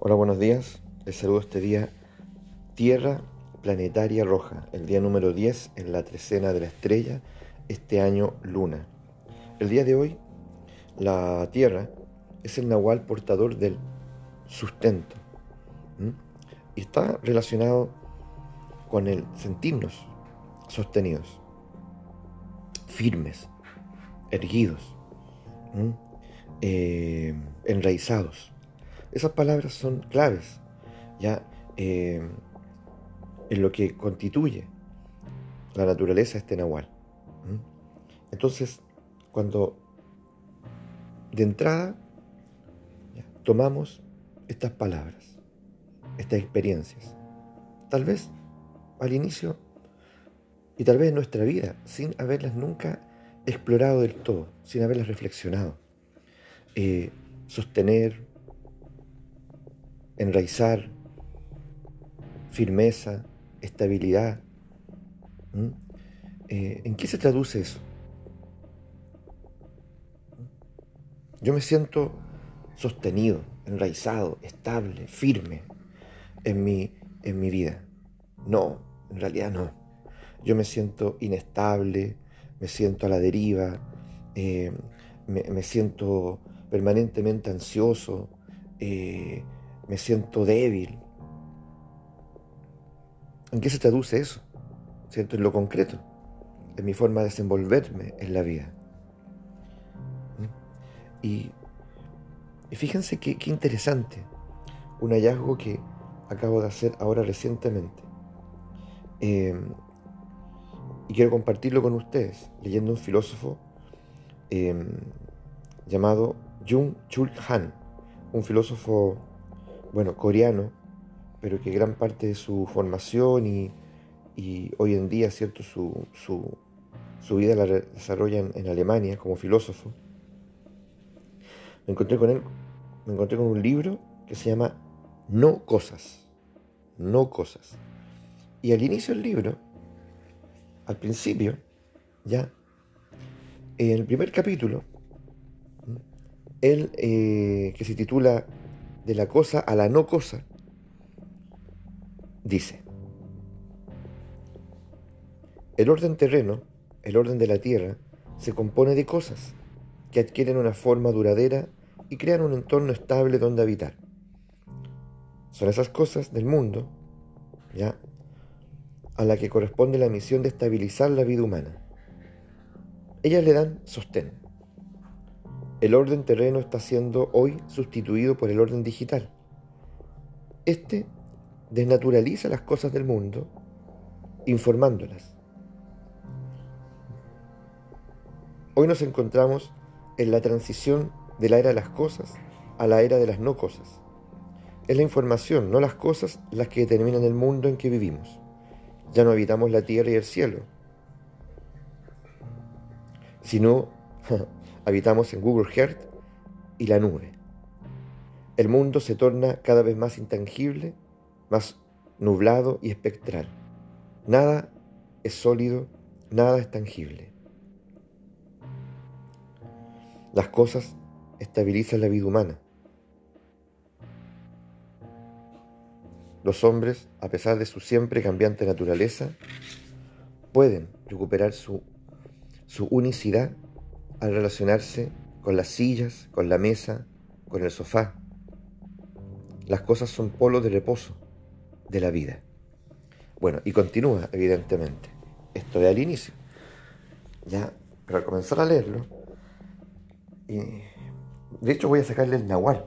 Hola, buenos días. Les saludo este día Tierra Planetaria Roja, el día número 10 en la trecena de la estrella, este año Luna. El día de hoy, la Tierra es el nahual portador del sustento y está relacionado con el sentirnos sostenidos, firmes, erguidos, eh, enraizados esas palabras son claves ya eh, en lo que constituye la naturaleza de este nahual. Entonces, cuando de entrada tomamos estas palabras, estas experiencias, tal vez al inicio y tal vez en nuestra vida, sin haberlas nunca explorado del todo, sin haberlas reflexionado, eh, sostener, enraizar, firmeza, estabilidad. Eh, ¿En qué se traduce eso? Yo me siento sostenido, enraizado, estable, firme en mi, en mi vida. No, en realidad no. Yo me siento inestable, me siento a la deriva, eh, me, siento permanentemente ansioso, eh, me siento débil. ¿En qué se traduce eso? ¿Cierto? En lo concreto, en mi forma de desenvolverme en la vida. ¿Mm? Y, fíjense qué, interesante, un hallazgo que acabo de hacer ahora recientemente. Em, y quiero compartirlo con ustedes, leyendo un filósofo em, llamado Jung Chul Han, un filósofo bueno, coreano, pero que gran parte de su formación y, hoy en día, ¿cierto? Su, su, vida la desarrolla en, Alemania como filósofo. Me encontré con él, me encontré con un libro que se llama No Cosas, No Cosas. Y al inicio del libro, al principio, ya, en el primer capítulo, él, eh, que se titula de la cosa a la no cosa, dice, el orden terreno, el orden de la tierra, se compone de cosas que adquieren una forma duradera y crean un entorno estable donde habitar. Son esas cosas del mundo, ¿ya? A la que corresponde la misión de estabilizar la vida humana. Ellas le dan sostén. El orden terreno está siendo hoy sustituido por el orden digital. Este desnaturaliza las cosas del mundo informándolas. Hoy nos encontramos en la transición de la era de las cosas a la era de las no cosas. Es la información, no las cosas, las que determinan el mundo en que vivimos. Ya no habitamos la tierra y el cielo, sino Habitamos en Google Earth y la nube. El mundo se torna cada vez más intangible, más nublado y espectral. Nada es sólido, nada es tangible. Las cosas estabilizan la vida humana. Los hombres, a pesar de su siempre cambiante naturaleza, pueden recuperar su, su unicidad al relacionarse con las sillas, con la mesa, con el sofá. Las cosas son polos de reposo de la vida. Bueno, y continúa, evidentemente. Esto de al inicio. Ya, pero al comenzar a leerlo, y de hecho voy a sacarle el nahual.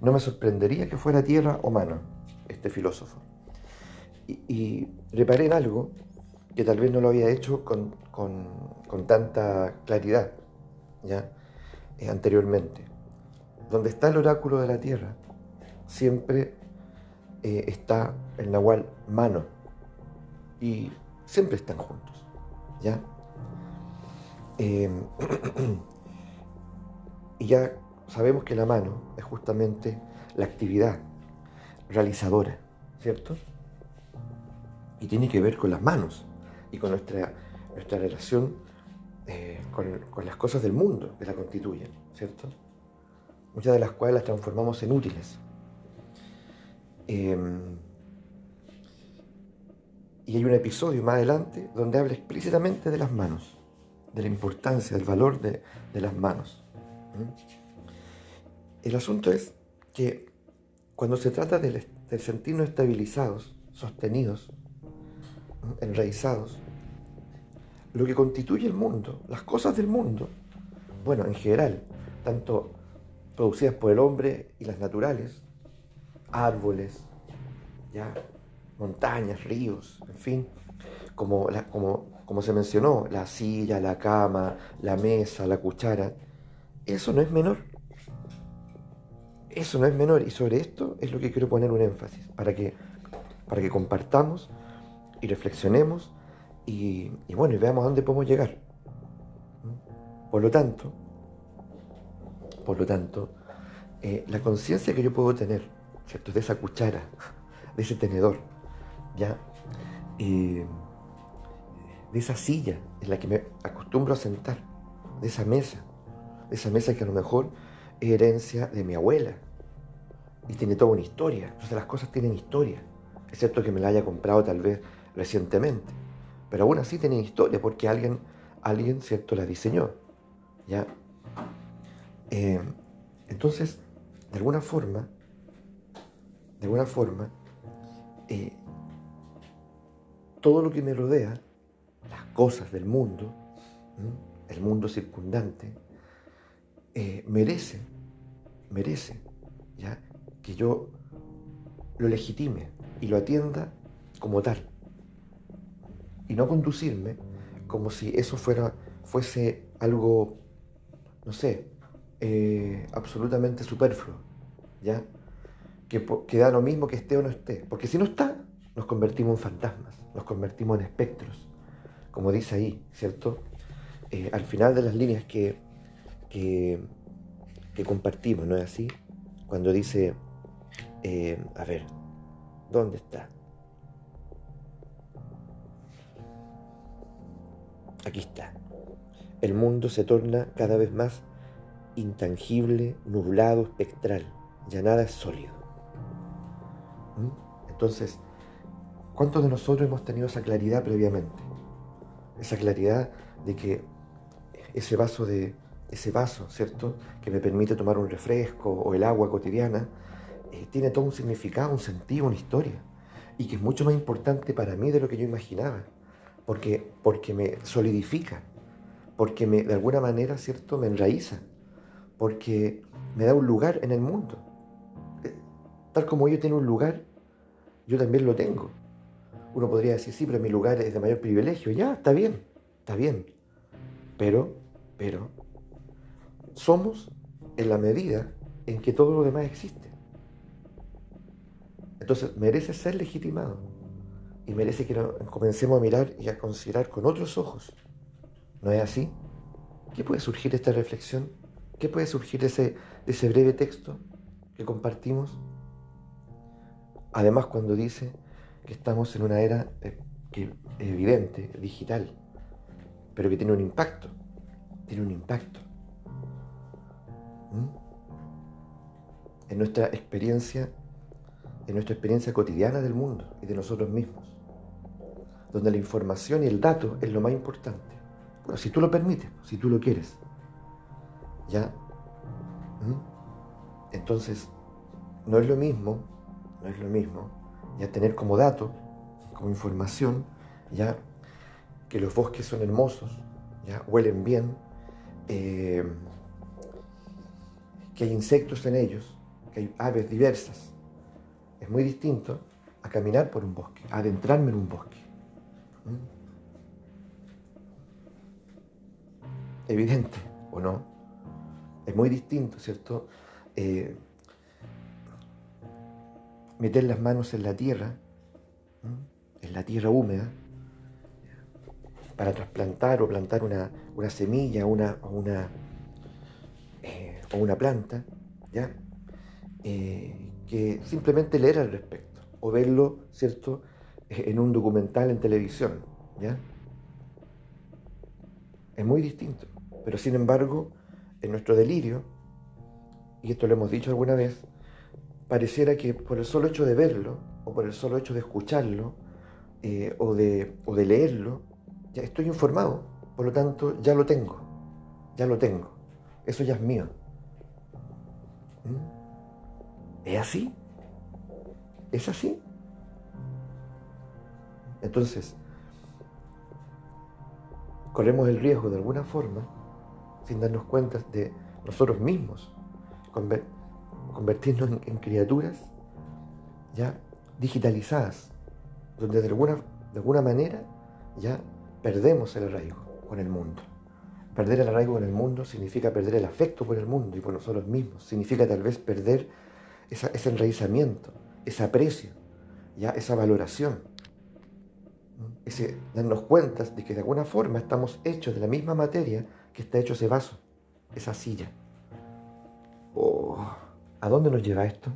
No me sorprendería que fuera tierra o mano, este filósofo. Y, y reparé en algo que tal vez no lo había hecho con, tanta claridad ¿ya? Eh, anteriormente. Donde está el oráculo de la tierra, siempre eh, está el nahual mano y siempre están juntos. ¿ya? Em, y ya sabemos que la mano es justamente la actividad realizadora, ¿cierto? Y tiene que ver con las manos y con nuestra, nuestra relación eh, con, las cosas del mundo que la constituyen, ¿cierto? muchas de las cuales las transformamos en útiles. Em, y hay un episodio más adelante donde habla explícitamente de las manos, de la importancia, del valor de, las manos. El asunto es que cuando se trata de, sentirnos estabilizados, sostenidos, enraizados, lo que constituye el mundo, las cosas del mundo, bueno, en general, tanto producidas por el hombre y las naturales, árboles, ya, montañas, ríos, en fin, como, como, como se mencionó, la silla, la cama, la mesa, la cuchara, eso no es menor. Eso no es menor y sobre esto es lo que quiero poner un énfasis, para que, para que compartamos y reflexionemos y, bueno, y veamos a dónde podemos llegar. Por lo tanto, por lo tanto, eh, la conciencia que yo puedo tener, ¿cierto? De esa cuchara, de ese tenedor, ¿ya? de esa silla en la que me acostumbro a sentar, de esa mesa, de esa mesa que a lo mejor es herencia de mi abuela y tiene toda una historia. Entonces las cosas tienen historia, excepto que me la haya comprado tal vez recientemente. Pero aún así tienen historia porque alguien, alguien ¿cierto?, la diseñó. ¿ya? Eh, entonces, de alguna forma, de alguna forma, eh, todo lo que me rodea, las cosas del mundo, el mundo circundante, eh, merece, merece, ¿ya? que yo lo legitime y lo atienda como tal. Y no conducirme como si eso fuera, fuese algo, no sé, eh, absolutamente superfluo, ¿ya? Que, da lo mismo que esté o no esté. Porque si no está, nos convertimos en fantasmas, nos convertimos en espectros, como dice ahí, ¿cierto? Eh, al final de las líneas que, que, que, compartimos, ¿no es así? Cuando dice, eh, a ver, ¿dónde está? Aquí está. El mundo se torna cada vez más intangible, nublado, espectral. Ya nada es sólido. ¿Mm? Entonces, ¿cuántos de nosotros hemos tenido esa claridad previamente? Esa claridad de que ese vaso de ese vaso, ¿cierto? Que me permite tomar un refresco o el agua cotidiana, eh, tiene todo un significado, un sentido, una historia. Y que es mucho más importante para mí de lo que yo imaginaba. Porque, porque me solidifica, porque me, de alguna manera, ¿cierto? Me enraiza, porque me da un lugar en el mundo. Eh, tal como yo tengo un lugar, yo también lo tengo. Uno podría decir, sí, pero mi lugar es de mayor privilegio. Ya, está bien, está bien. Pero, pero, somos en la medida en que todo lo demás existe. Entonces merece ser legitimado y merece que comencemos a mirar y a considerar con otros ojos. ¿No es así? ¿Qué puede surgir de esta reflexión? ¿Qué puede surgir de ese, ese breve texto que compartimos? Además, cuando dice que estamos en una era eh, evidente, digital, pero que tiene un impacto, tiene un impacto. ¿Mm? En nuestra experiencia en nuestra experiencia cotidiana del mundo y de nosotros mismos, donde la información y el dato es lo más importante. Bueno, si tú lo permites, si tú lo quieres, ¿ya? ¿Mm? Entonces, no es lo mismo, no es lo mismo, ya tener como dato, como información, ya que los bosques son hermosos, ya huelen bien, eh, que hay insectos en ellos, que hay aves diversas, es muy distinto a caminar por un bosque, a adentrarme en un bosque. ¿Mm? Evidente, ¿o no? Es muy distinto, ¿cierto? Eh, meter las manos en la tierra, en la tierra húmeda, para trasplantar o plantar una, semilla una, o, una, eh, o una planta, ¿ya? Eh, que simplemente leer al respecto o verlo, ¿cierto?, en un documental en televisión, ¿ya? Es muy distinto, pero sin embargo, en nuestro delirio, y esto lo hemos dicho alguna vez, pareciera que por el solo hecho de verlo, o por el solo hecho de escucharlo, eh, o, de, o de leerlo, ya estoy informado. Por lo tanto, ya lo tengo. Ya lo tengo. Eso ya es mío. ¿Mm? ¿Es así? ¿Es así? Entonces, corremos el riesgo de alguna forma, sin darnos cuenta de nosotros mismos, convertirnos en, criaturas ya digitalizadas, donde de alguna, de alguna manera ya perdemos el arraigo con el mundo. Perder el arraigo con el mundo significa perder el afecto por el mundo y por nosotros mismos. Significa tal vez perder ese enraizamiento, ese aprecio, ya esa valoración. Ese darnos cuenta de que de alguna forma estamos hechos de la misma materia que está hecho ese vaso, esa silla. Oh, ¿A dónde nos lleva esto?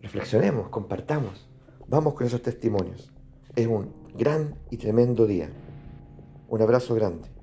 Reflexionemos, compartamos, vamos con esos testimonios. Es un gran y tremendo día. Un abrazo grande.